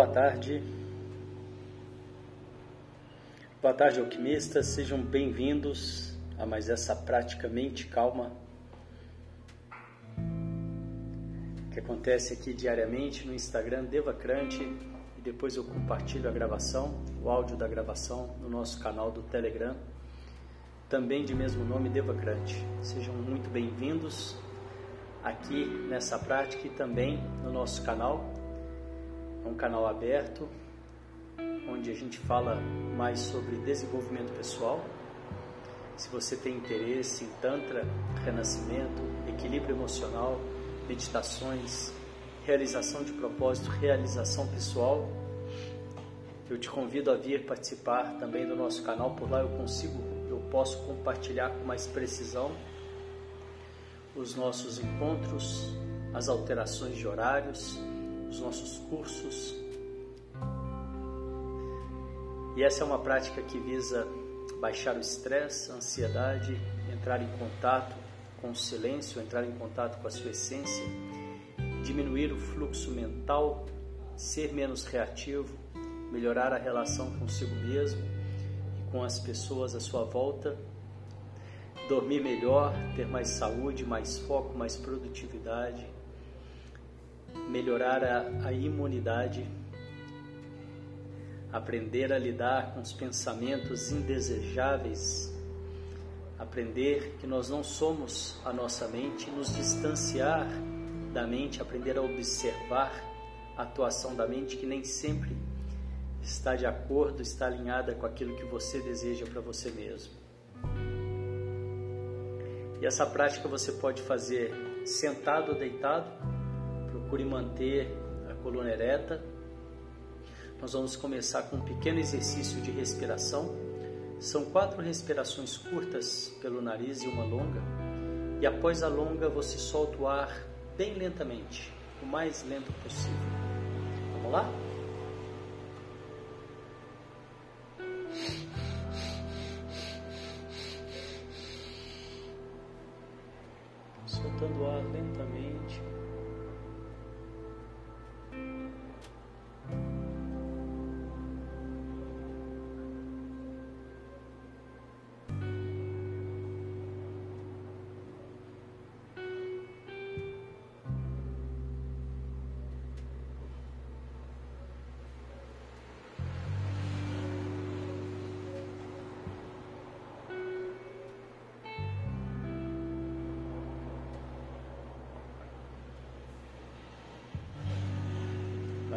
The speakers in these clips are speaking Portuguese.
Boa tarde. Boa tarde, alquimistas. Sejam bem-vindos a mais essa prática mente calma que acontece aqui diariamente no Instagram Devacrante e depois eu compartilho a gravação, o áudio da gravação no nosso canal do Telegram, também de mesmo nome Devacrante. Sejam muito bem-vindos aqui nessa prática e também no nosso canal. É um canal aberto onde a gente fala mais sobre desenvolvimento pessoal. Se você tem interesse em Tantra, renascimento, equilíbrio emocional, meditações, realização de propósito, realização pessoal, eu te convido a vir participar também do nosso canal. Por lá eu consigo, eu posso compartilhar com mais precisão os nossos encontros, as alterações de horários, os nossos cursos. E essa é uma prática que visa baixar o estresse, a ansiedade, entrar em contato com o silêncio, entrar em contato com a sua essência, diminuir o fluxo mental, ser menos reativo, melhorar a relação consigo mesmo e com as pessoas à sua volta dormir melhor, ter mais saúde, mais foco, mais produtividade, melhorar a, a imunidade, aprender a lidar com os pensamentos indesejáveis, aprender que nós não somos a nossa mente, nos distanciar da mente, aprender a observar a atuação da mente que nem sempre está de acordo, está alinhada com aquilo que você deseja para você mesmo. E essa prática você pode fazer sentado ou deitado. Procure manter a coluna ereta. Nós vamos começar com um pequeno exercício de respiração. São quatro respirações curtas pelo nariz e uma longa. E após a longa, você solta o ar bem lentamente, o mais lento possível. Vamos lá?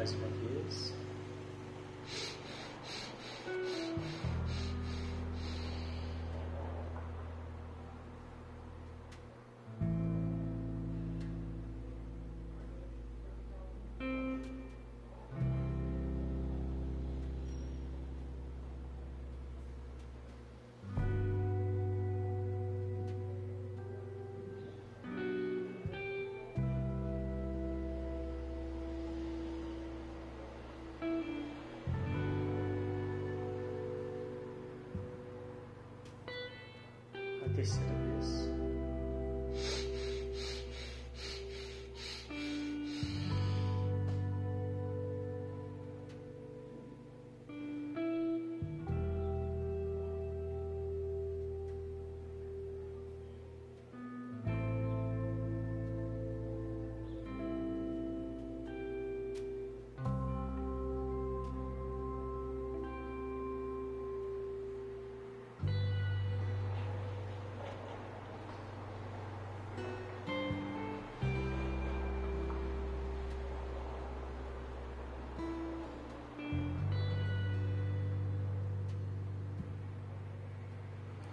Mais uma vez. terceira vez.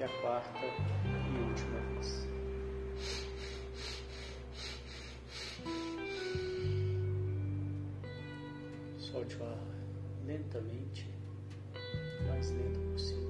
E a quarta e última vez. Solte o ar lentamente, o mais lento possível.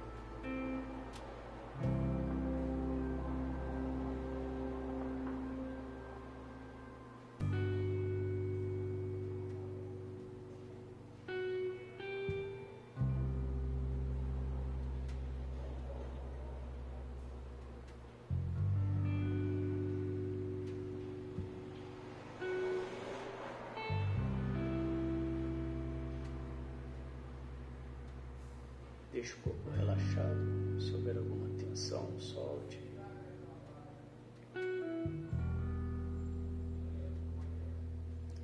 Deixe o corpo relaxado. Se houver alguma tensão, solte.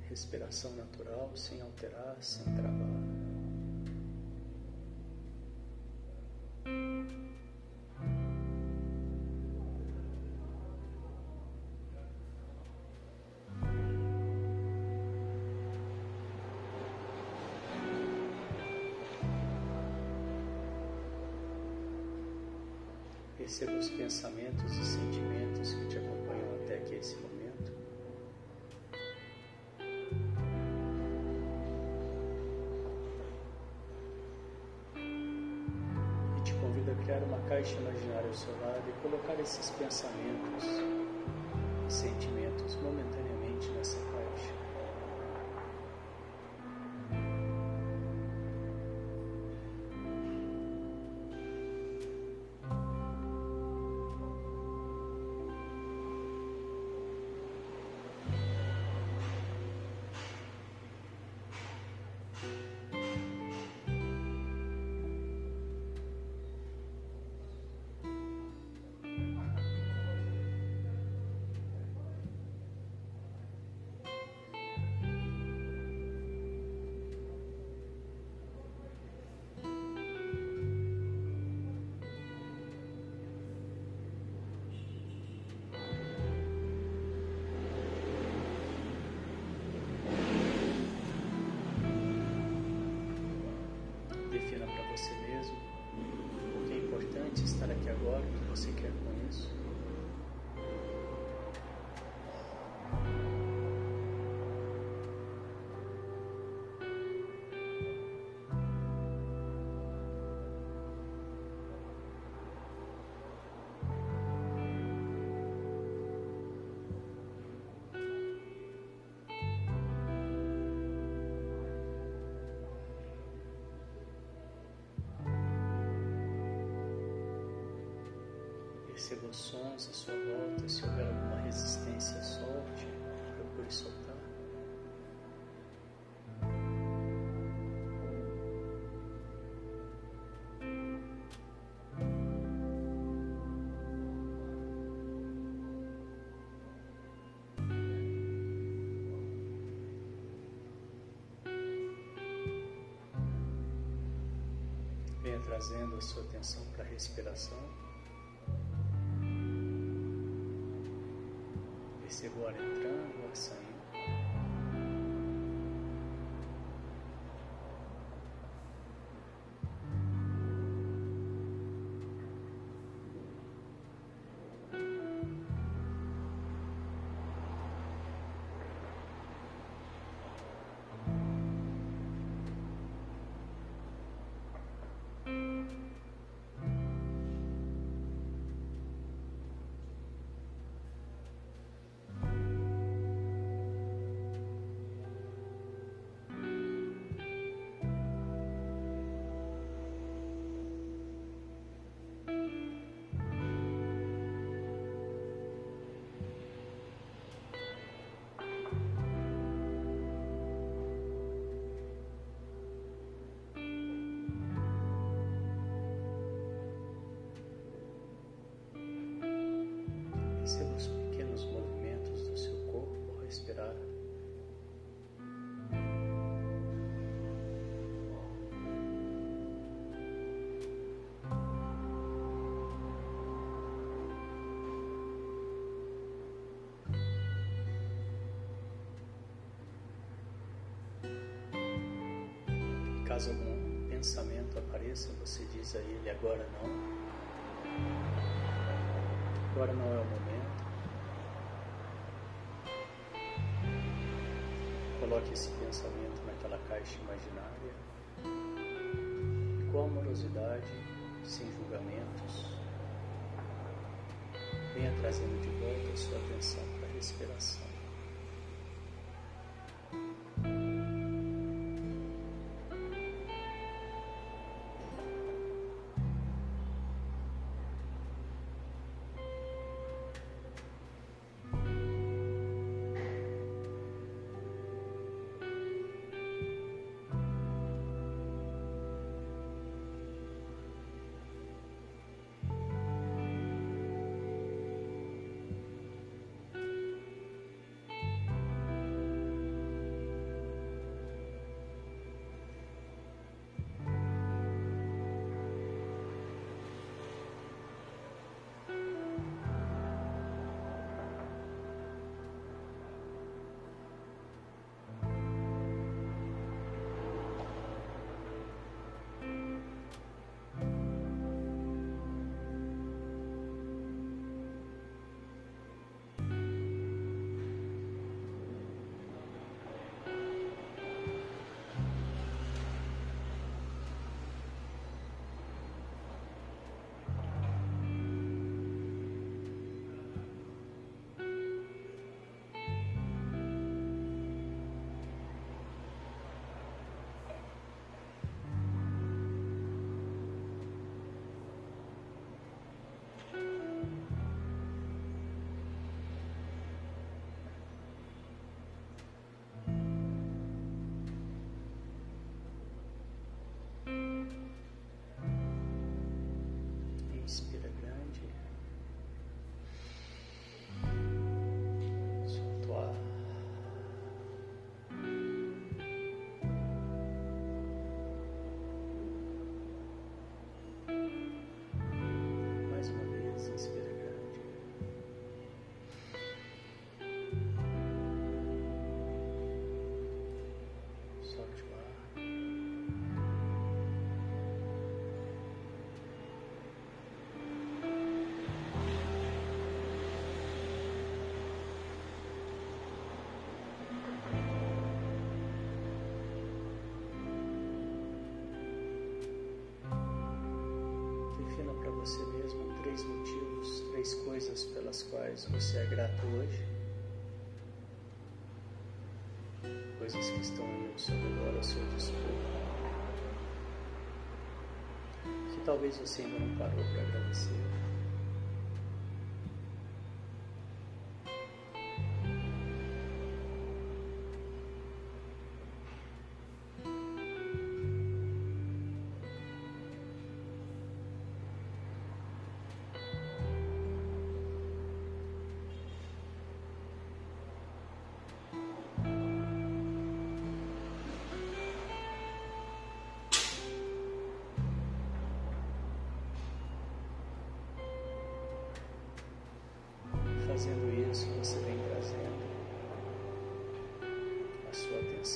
Respiração natural, sem alterar, sem travar. Perceba os pensamentos e sentimentos que te acompanham até aqui esse momento. E te convido a criar uma caixa imaginária ao seu lado e colocar esses pensamentos e sentimentos momentaneamente nessa caixa. Perceba os sons à sua volta, se houver alguma resistência, solte, procure soltar. Venha trazendo a sua atenção para a respiração. Ar entrando, ar saindo. Caso algum pensamento apareça, você diz a ele agora não. Agora não é o momento. Coloque esse pensamento naquela caixa imaginária e com amorosidade, sem julgamentos, venha trazendo de volta a sua atenção para a respiração. Você mesmo três motivos, três coisas pelas quais você é grato hoje. Coisas que estão aí ao seu redor, ao seu dispor. Que talvez você ainda não parou para agradecer.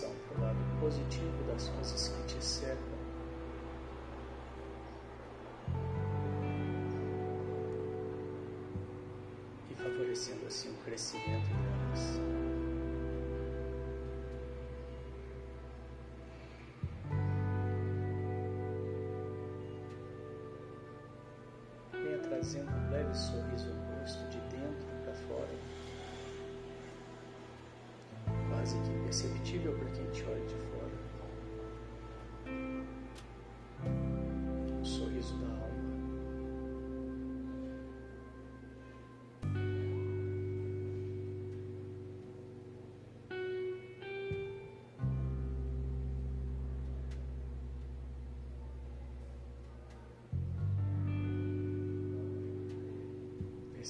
Atenção para o lado positivo das coisas que te cercam. E favorecendo assim o crescimento delas.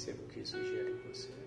Perceba o que isso gera em você.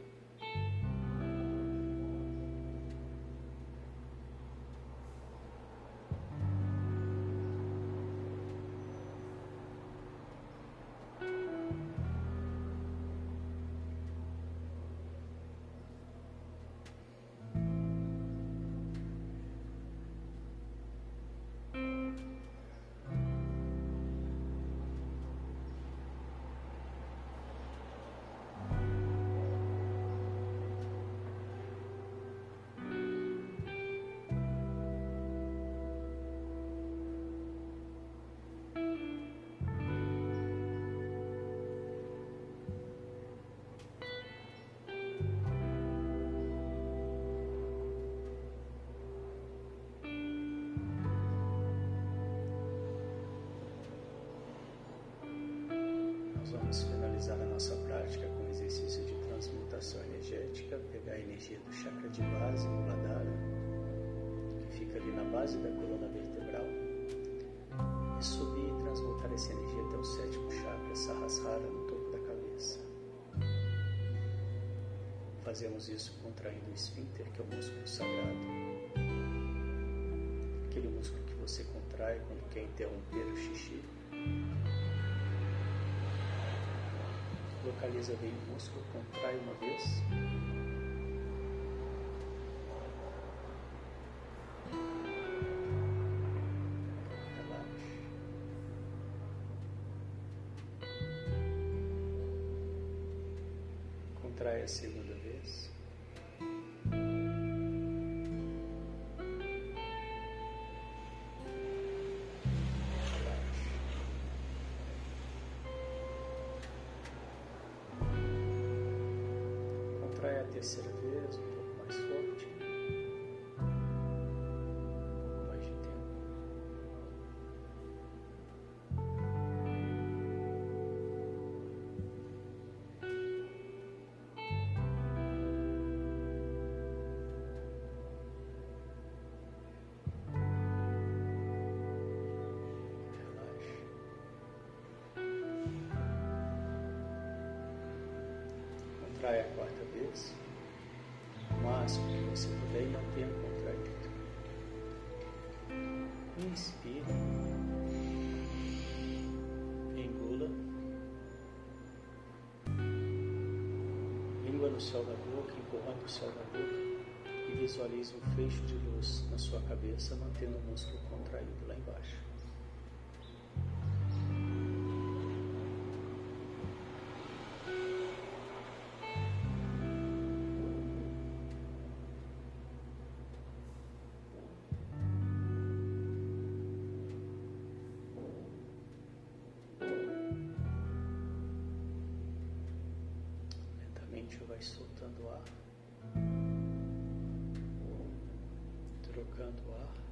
Exercício de transmutação energética, pegar a energia do chakra de base, Muladhara, que fica ali na base da coluna vertebral, e subir e transmutar essa energia até o sétimo chakra, Sahasrara, no topo da cabeça. Fazemos isso contraindo o esfíncter, que é o músculo sagrado, aquele músculo que você contrai quando quer interromper o xixi. Localiza bem o músculo, contrai uma vez. Relaxe. Contrai a segunda Contrai a quarta vez. O máximo que você puder e mantenha contraído. Inspire. Engula. Língua no céu da boca, empurrando o céu da boca. E visualize um fecho de luz na sua cabeça, mantendo o músculo contraído lá embaixo. Trocando o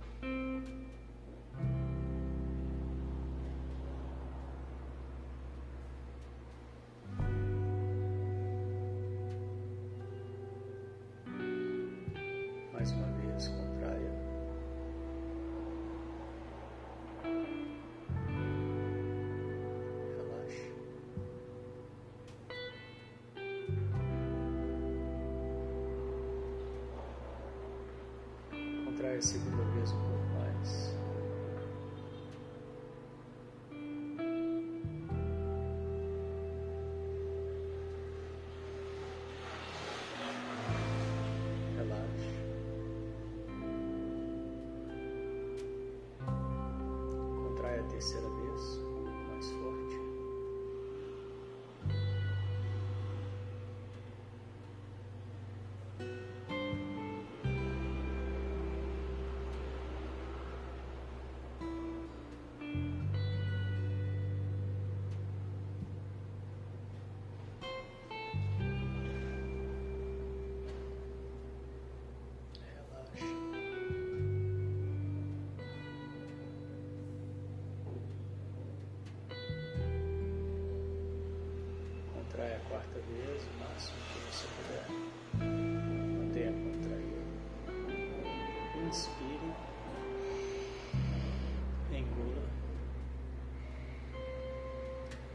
Contrai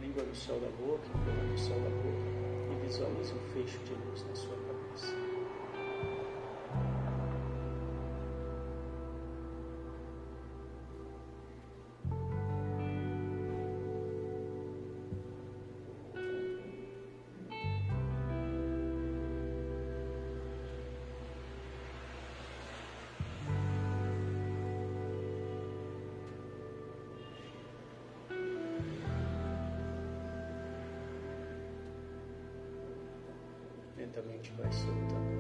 Língua no céu da boca, empurrando o céu da boca. E visualize um fecho de luz na sua cabeça. Lentamente vai soltando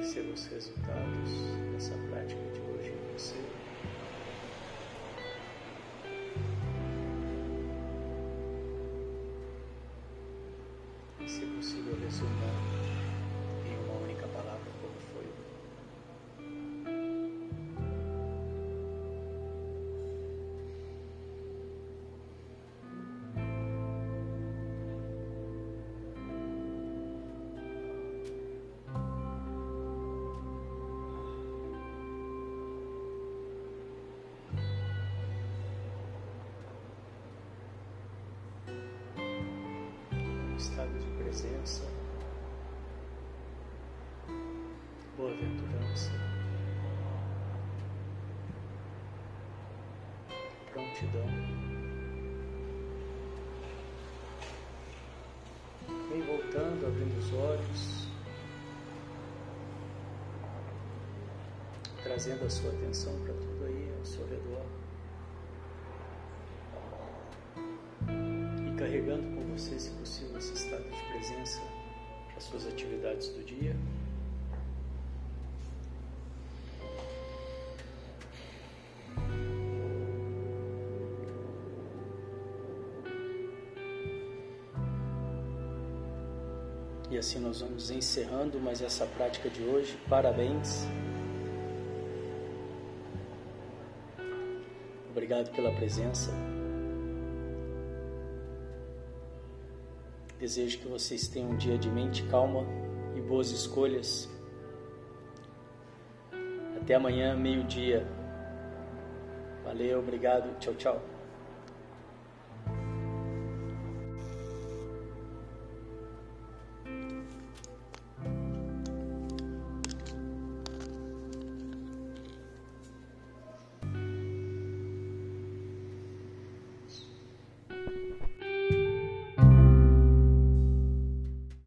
Perceba os resultados dessa prática de hoje em você. Se possível, resumir. Prontidão. Vem voltando, abrindo os olhos, trazendo a sua atenção para tudo aí ao seu redor. carregando com você, se possível, esse estado de presença para as suas atividades do dia. Assim nós vamos encerrando mais essa prática de hoje. Parabéns. Obrigado pela presença. Desejo que vocês tenham um dia de mente calma e boas escolhas. Até amanhã, meio-dia. Valeu, obrigado, tchau, tchau.